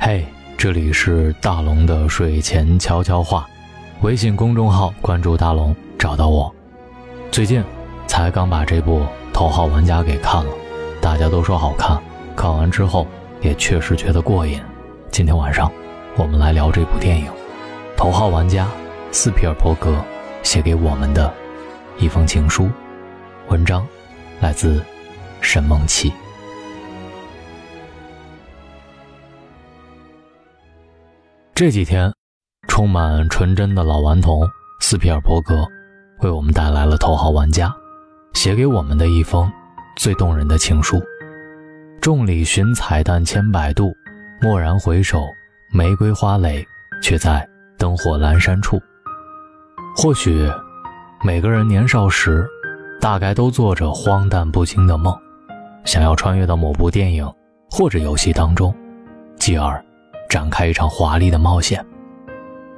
嘿，这里是大龙的睡前悄悄话，微信公众号关注大龙，找到我。最近才刚把这部《头号玩家》给看了，大家都说好看，看完之后也确实觉得过瘾。今天晚上我们来聊这部电影《头号玩家》，斯皮尔伯格写给我们的一封情书。文章来自沈梦琪。这几天，充满纯真的老顽童斯皮尔伯格为我们带来了《头号玩家》，写给我们的一封最动人的情书。众里寻彩蛋千百度，蓦然回首，玫瑰花蕾却在灯火阑珊处。或许，每个人年少时，大概都做着荒诞不经的梦，想要穿越到某部电影或者游戏当中，继而。展开一场华丽的冒险。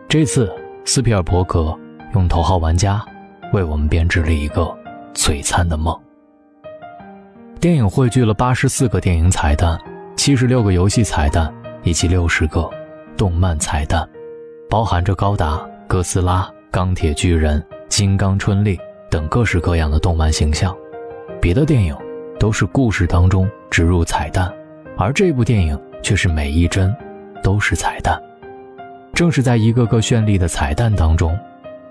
这次，斯皮尔伯格用《头号玩家》为我们编织了一个璀璨的梦。电影汇聚了八十四个电影彩蛋、七十六个游戏彩蛋以及六十个动漫彩蛋，包含着高达、哥斯拉、钢铁巨人、金刚春丽等各式各样的动漫形象。别的电影都是故事当中植入彩蛋，而这部电影却是每一帧。都是彩蛋，正是在一个个绚丽的彩蛋当中，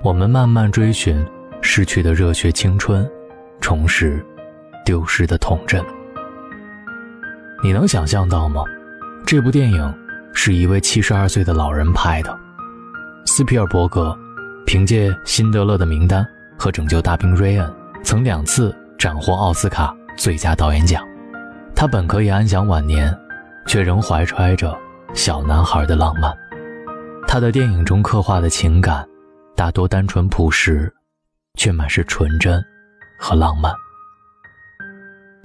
我们慢慢追寻逝去的热血青春，重拾丢失的童真。你能想象到吗？这部电影是一位七十二岁的老人拍的。斯皮尔伯格凭借《辛德勒的名单》和《拯救大兵瑞恩》，曾两次斩获奥斯卡最佳导演奖。他本可以安享晚年，却仍怀揣着。小男孩的浪漫，他的电影中刻画的情感，大多单纯朴实，却满是纯真和浪漫。《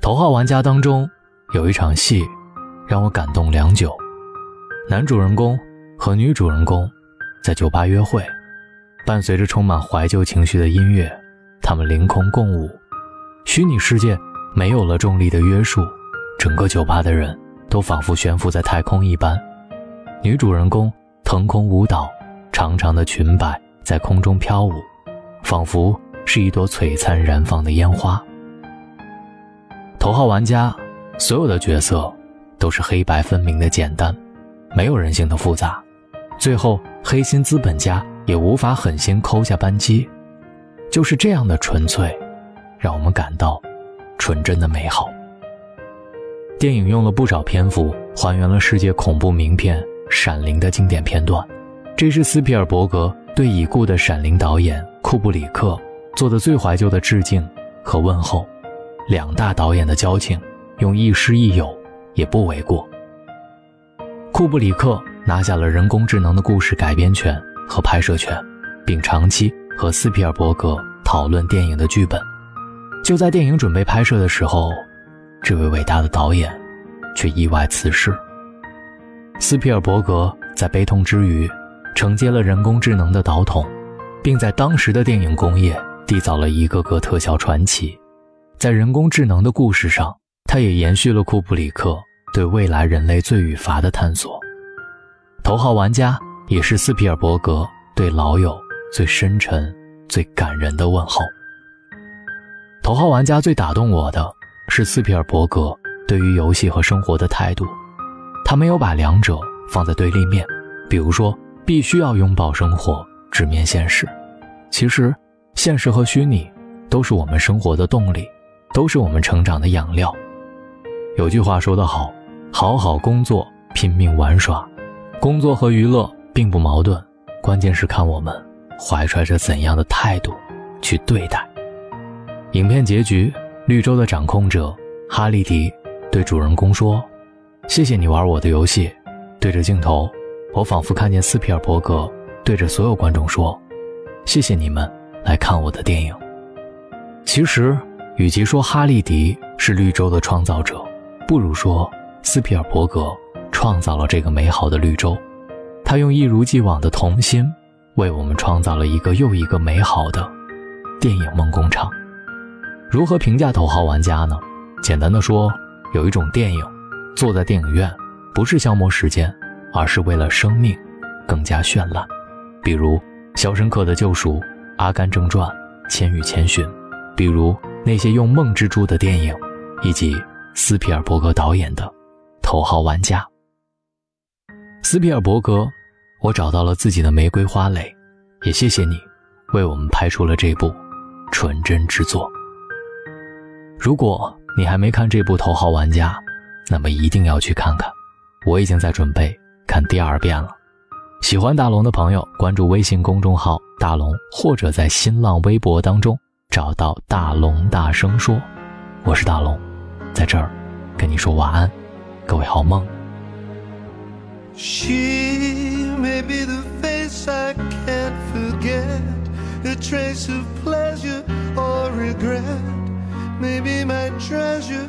头号玩家》当中有一场戏，让我感动良久。男主人公和女主人公在酒吧约会，伴随着充满怀旧情绪的音乐，他们凌空共舞。虚拟世界没有了重力的约束，整个酒吧的人都仿佛悬浮在太空一般。女主人公腾空舞蹈，长长的裙摆在空中飘舞，仿佛是一朵璀璨燃放的烟花。头号玩家，所有的角色都是黑白分明的简单，没有人性的复杂。最后，黑心资本家也无法狠心抠下扳机，就是这样的纯粹，让我们感到纯真的美好。电影用了不少篇幅还原了世界恐怖名片。《闪灵》的经典片段，这是斯皮尔伯格对已故的《闪灵》导演库布里克做的最怀旧的致敬和问候。两大导演的交情，用亦师亦友也不为过。库布里克拿下了人工智能的故事改编权和拍摄权，并长期和斯皮尔伯格讨论电影的剧本。就在电影准备拍摄的时候，这位伟大的导演却意外辞世。斯皮尔伯格在悲痛之余，承接了人工智能的导筒，并在当时的电影工业缔造了一个个特效传奇。在人工智能的故事上，他也延续了库布里克对未来人类罪与罚的探索。头号玩家也是斯皮尔伯格对老友最深沉、最感人的问候。头号玩家最打动我的是斯皮尔伯格对于游戏和生活的态度。他没有把两者放在对立面，比如说必须要拥抱生活，直面现实。其实，现实和虚拟都是我们生活的动力，都是我们成长的养料。有句话说得好：“好好工作，拼命玩耍。”工作和娱乐并不矛盾，关键是看我们怀揣着怎样的态度去对待。影片结局，绿洲的掌控者哈利迪对主人公说。谢谢你玩我的游戏，对着镜头，我仿佛看见斯皮尔伯格对着所有观众说：“谢谢你们来看我的电影。”其实，与其说哈利迪是绿洲的创造者，不如说斯皮尔伯格创造了这个美好的绿洲。他用一如既往的童心，为我们创造了一个又一个美好的电影梦工厂。如何评价《头号玩家》呢？简单的说，有一种电影。坐在电影院，不是消磨时间，而是为了生命更加绚烂。比如《肖申克的救赎》《阿甘正传》《千与千寻》，比如那些用梦之珠的电影，以及斯皮尔伯格导演的《头号玩家》。斯皮尔伯格，我找到了自己的玫瑰花蕾，也谢谢你，为我们拍出了这部纯真之作。如果你还没看这部《头号玩家》，那么一定要去看看。我已经在准备看第二遍了。喜欢大龙的朋友，关注微信公众号“大龙”，或者在新浪微博当中找到“大龙大声说”。我是大龙，在这儿跟你说晚安，各位好梦。maybe my treasure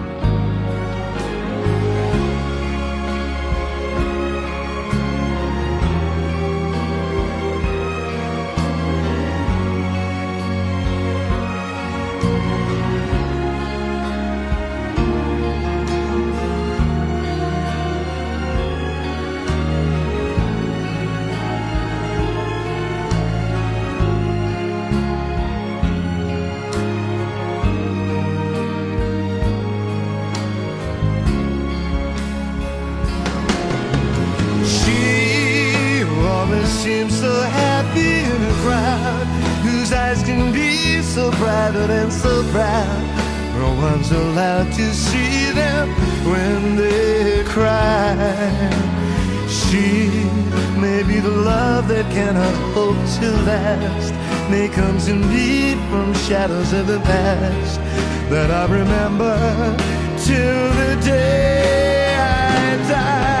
Seems so happy in a crowd whose eyes can be so private and so proud. No one's allowed to see them when they cry. She may be the love that cannot hope to last. May comes indeed from shadows of the past that I remember till the day I die.